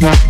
Dance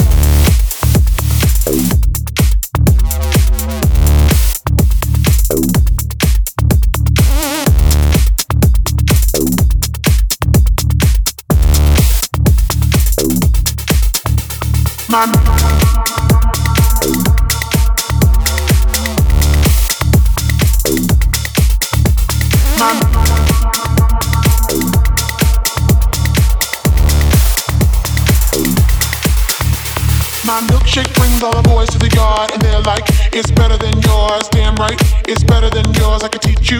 My milkshake brings all the boys to the yard and they're like, it's better than yours. Damn right, it's better than yours. I could teach you,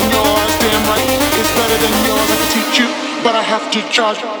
but I have to charge.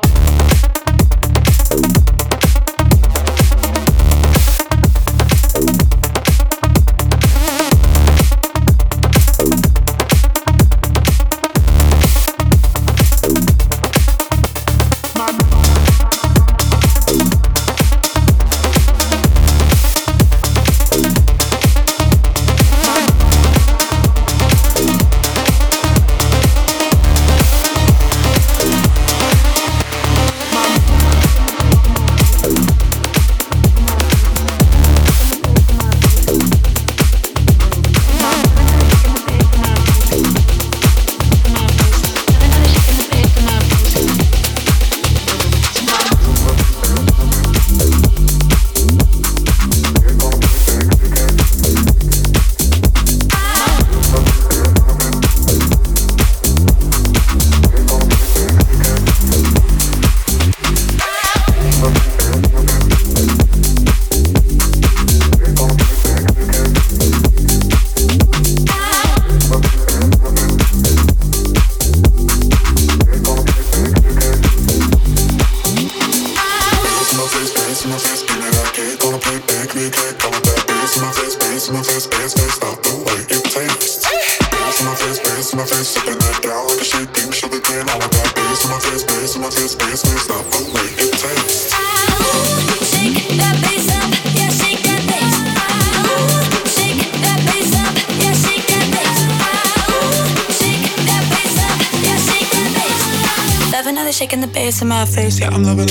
Yeah, I'm loving